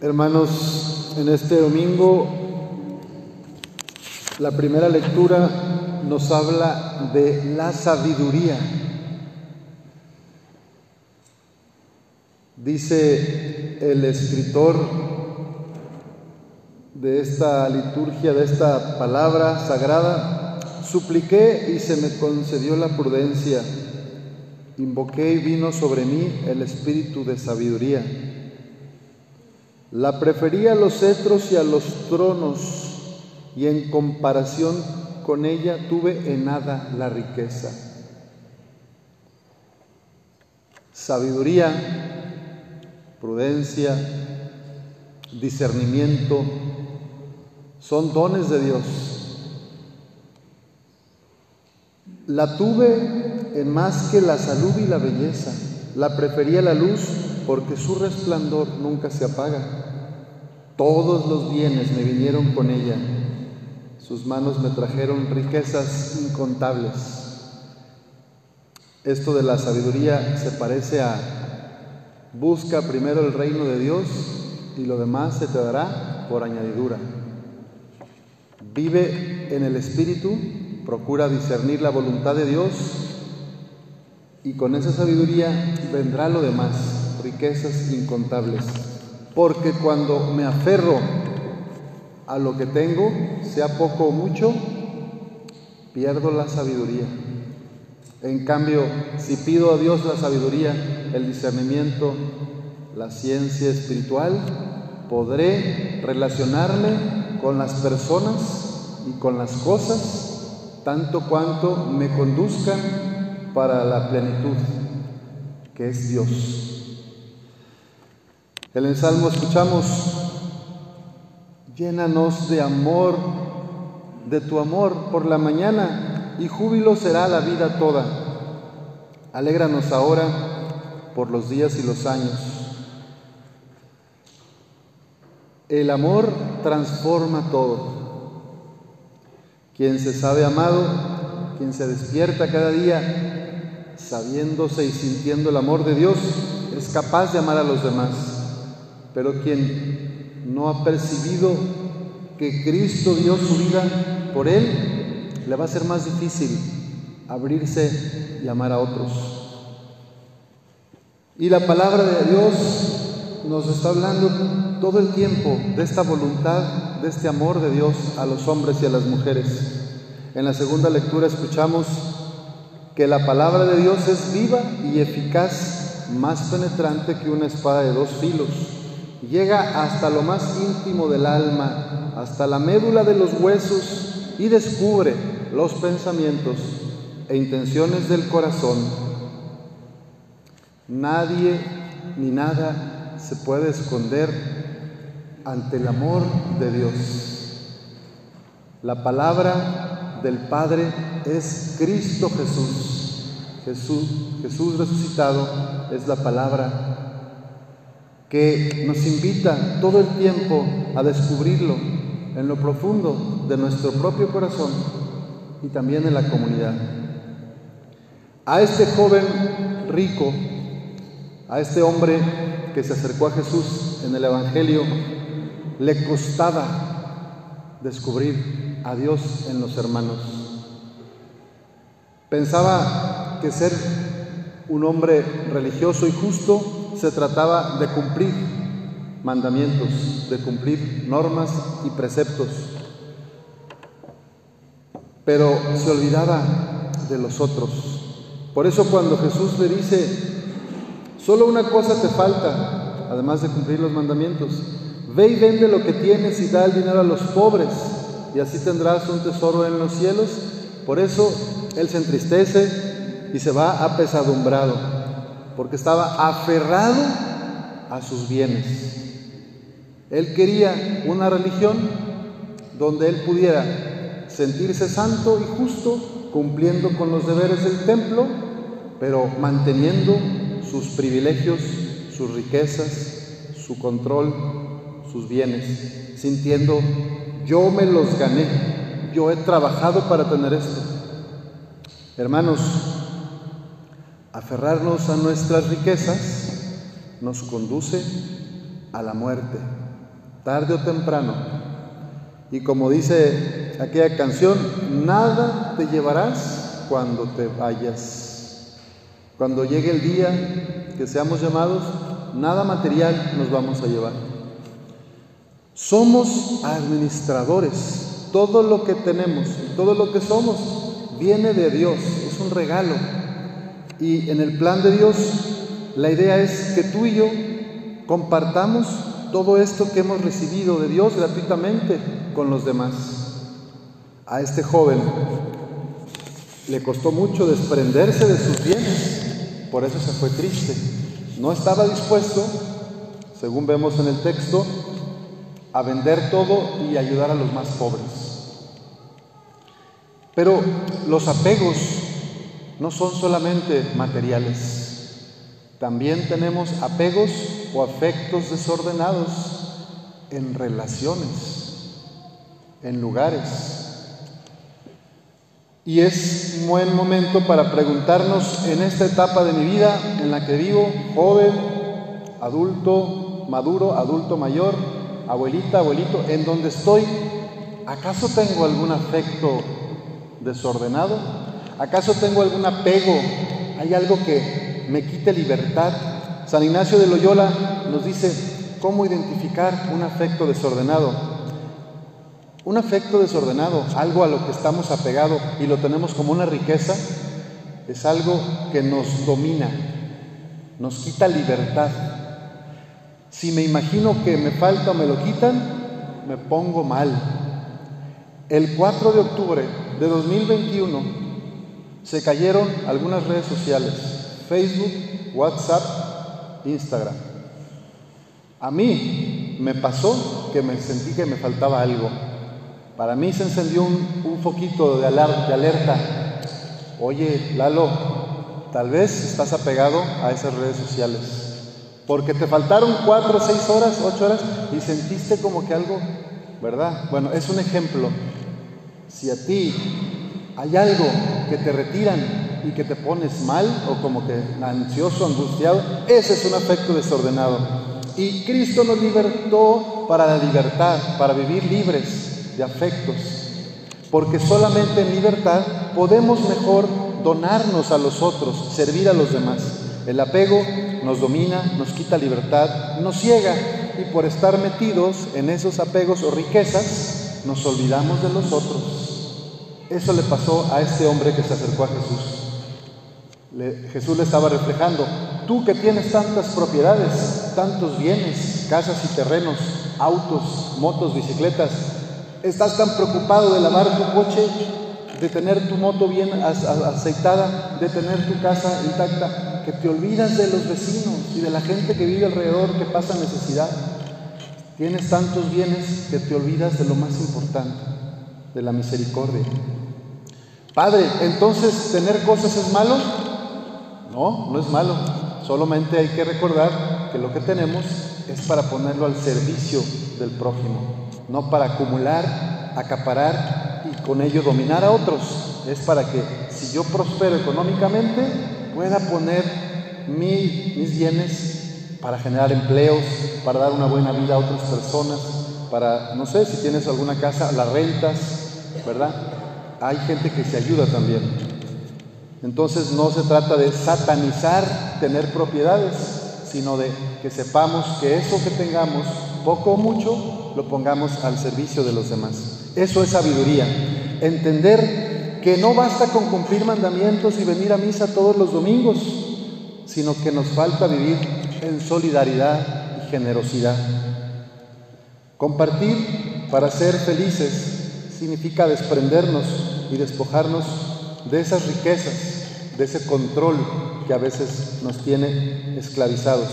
Hermanos, en este domingo la primera lectura nos habla de la sabiduría. Dice el escritor de esta liturgia, de esta palabra sagrada, supliqué y se me concedió la prudencia, invoqué y vino sobre mí el espíritu de sabiduría. La prefería a los cetros y a los tronos, y en comparación con ella tuve en nada la riqueza. Sabiduría, prudencia, discernimiento, son dones de Dios. La tuve en más que la salud y la belleza. La prefería la luz porque su resplandor nunca se apaga. Todos los bienes me vinieron con ella. Sus manos me trajeron riquezas incontables. Esto de la sabiduría se parece a busca primero el reino de Dios y lo demás se te dará por añadidura. Vive en el Espíritu, procura discernir la voluntad de Dios y con esa sabiduría vendrá lo demás, riquezas incontables. Porque cuando me aferro a lo que tengo, sea poco o mucho, pierdo la sabiduría. En cambio, si pido a Dios la sabiduría, el discernimiento, la ciencia espiritual, podré relacionarme con las personas y con las cosas tanto cuanto me conduzcan para la plenitud, que es Dios. El Salmo escuchamos, llénanos de amor, de tu amor por la mañana, y júbilo será la vida toda. Alégranos ahora por los días y los años. El amor transforma todo. Quien se sabe amado, quien se despierta cada día sabiéndose y sintiendo el amor de Dios, es capaz de amar a los demás. Pero quien no ha percibido que Cristo dio su vida por él, le va a ser más difícil abrirse y amar a otros. Y la palabra de Dios nos está hablando todo el tiempo de esta voluntad, de este amor de Dios a los hombres y a las mujeres. En la segunda lectura escuchamos que la palabra de Dios es viva y eficaz, más penetrante que una espada de dos filos. Llega hasta lo más íntimo del alma, hasta la médula de los huesos y descubre los pensamientos e intenciones del corazón. Nadie ni nada se puede esconder ante el amor de Dios. La palabra del Padre es Cristo Jesús. Jesús, Jesús resucitado es la palabra que nos invita todo el tiempo a descubrirlo en lo profundo de nuestro propio corazón y también en la comunidad. A este joven rico, a este hombre que se acercó a Jesús en el Evangelio, le costaba descubrir a Dios en los hermanos. Pensaba que ser un hombre religioso y justo se trataba de cumplir mandamientos, de cumplir normas y preceptos, pero se olvidaba de los otros. Por eso cuando Jesús le dice, solo una cosa te falta, además de cumplir los mandamientos, ve y vende lo que tienes y da el dinero a los pobres, y así tendrás un tesoro en los cielos. Por eso él se entristece y se va apesadumbrado, porque estaba aferrado a sus bienes. Él quería una religión donde él pudiera sentirse santo y justo, cumpliendo con los deberes del templo, pero manteniendo sus privilegios, sus riquezas, su control, sus bienes, sintiendo, yo me los gané, yo he trabajado para tener esto. Hermanos, aferrarnos a nuestras riquezas nos conduce a la muerte. tarde o temprano. Y como dice aquella canción, nada te llevarás cuando te vayas. Cuando llegue el día que seamos llamados, nada material nos vamos a llevar. Somos administradores. Todo lo que tenemos todo lo que somos viene de Dios, es un regalo. Y en el plan de Dios, la idea es que tú y yo compartamos todo esto que hemos recibido de Dios gratuitamente con los demás. A este joven le costó mucho desprenderse de sus bienes, por eso se fue triste. No estaba dispuesto, según vemos en el texto, a vender todo y ayudar a los más pobres. Pero los apegos no son solamente materiales. También tenemos apegos o afectos desordenados en relaciones, en lugares. Y es un buen momento para preguntarnos en esta etapa de mi vida en la que vivo, joven, adulto, maduro, adulto mayor, abuelita, abuelito, en donde estoy, ¿acaso tengo algún afecto desordenado? ¿Acaso tengo algún apego? ¿Hay algo que me quite libertad? San Ignacio de Loyola nos dice cómo identificar un afecto desordenado. Un afecto desordenado, algo a lo que estamos apegados y lo tenemos como una riqueza, es algo que nos domina, nos quita libertad, si me imagino que me falta o me lo quitan, me pongo mal. El 4 de octubre de 2021 se cayeron algunas redes sociales, Facebook, WhatsApp, Instagram. A mí me pasó que me sentí que me faltaba algo. Para mí se encendió un, un foquito de alerta. Oye, Lalo, tal vez estás apegado a esas redes sociales porque te faltaron cuatro, seis horas, ocho horas y sentiste como que algo, ¿verdad? Bueno, es un ejemplo. Si a ti hay algo que te retiran y que te pones mal o como que ansioso, angustiado, ese es un afecto desordenado. Y Cristo nos libertó para la libertad, para vivir libres de afectos. Porque solamente en libertad podemos mejor donarnos a los otros, servir a los demás. El apego nos domina, nos quita libertad, nos ciega y por estar metidos en esos apegos o riquezas nos olvidamos de los otros. Eso le pasó a este hombre que se acercó a Jesús. Jesús le estaba reflejando, tú que tienes tantas propiedades, tantos bienes, casas y terrenos, autos, motos, bicicletas, estás tan preocupado de lavar tu coche de tener tu moto bien aceitada, de tener tu casa intacta, que te olvidas de los vecinos y de la gente que vive alrededor que pasa necesidad. Tienes tantos bienes que te olvidas de lo más importante, de la misericordia. Padre, entonces, ¿tener cosas es malo? No, no es malo. Solamente hay que recordar que lo que tenemos es para ponerlo al servicio del prójimo, no para acumular, acaparar y con ello dominar a otros. Es para que si yo prospero económicamente, pueda poner mis bienes para generar empleos, para dar una buena vida a otras personas, para, no sé, si tienes alguna casa, las rentas, ¿verdad? Hay gente que se ayuda también. Entonces no se trata de satanizar tener propiedades, sino de que sepamos que eso que tengamos, poco o mucho, lo pongamos al servicio de los demás. Eso es sabiduría. Entender que no basta con cumplir mandamientos y venir a misa todos los domingos, sino que nos falta vivir en solidaridad y generosidad. Compartir para ser felices significa desprendernos y despojarnos de esas riquezas, de ese control que a veces nos tiene esclavizados.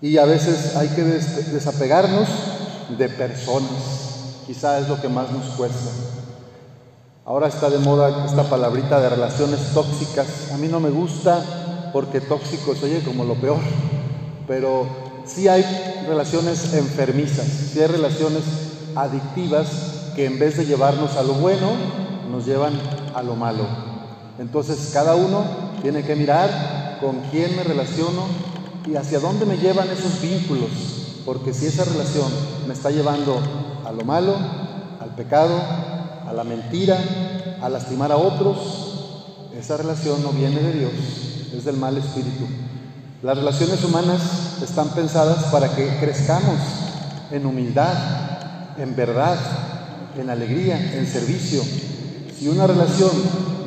Y a veces hay que desapegarnos de personas quizá es lo que más nos cuesta. Ahora está de moda esta palabrita de relaciones tóxicas. A mí no me gusta porque tóxico se oye como lo peor, pero sí hay relaciones enfermizas, sí hay relaciones adictivas que en vez de llevarnos a lo bueno, nos llevan a lo malo. Entonces cada uno tiene que mirar con quién me relaciono y hacia dónde me llevan esos vínculos porque si esa relación me está llevando a lo malo, al pecado, a la mentira, a lastimar a otros, esa relación no viene de Dios, es del mal espíritu. Las relaciones humanas están pensadas para que crezcamos en humildad, en verdad, en alegría, en servicio. Si una relación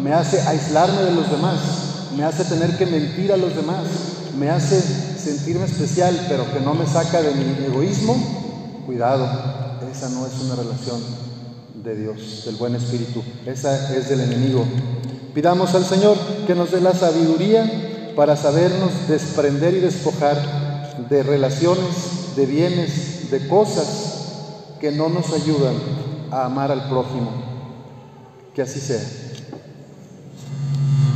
me hace aislarme de los demás, me hace tener que mentir a los demás, me hace sentirme especial, pero que no me saca de mi egoísmo, cuidado, esa no es una relación de Dios, del buen espíritu, esa es del enemigo. Pidamos al Señor que nos dé la sabiduría para sabernos desprender y despojar de relaciones, de bienes, de cosas que no nos ayudan a amar al prójimo. Que así sea.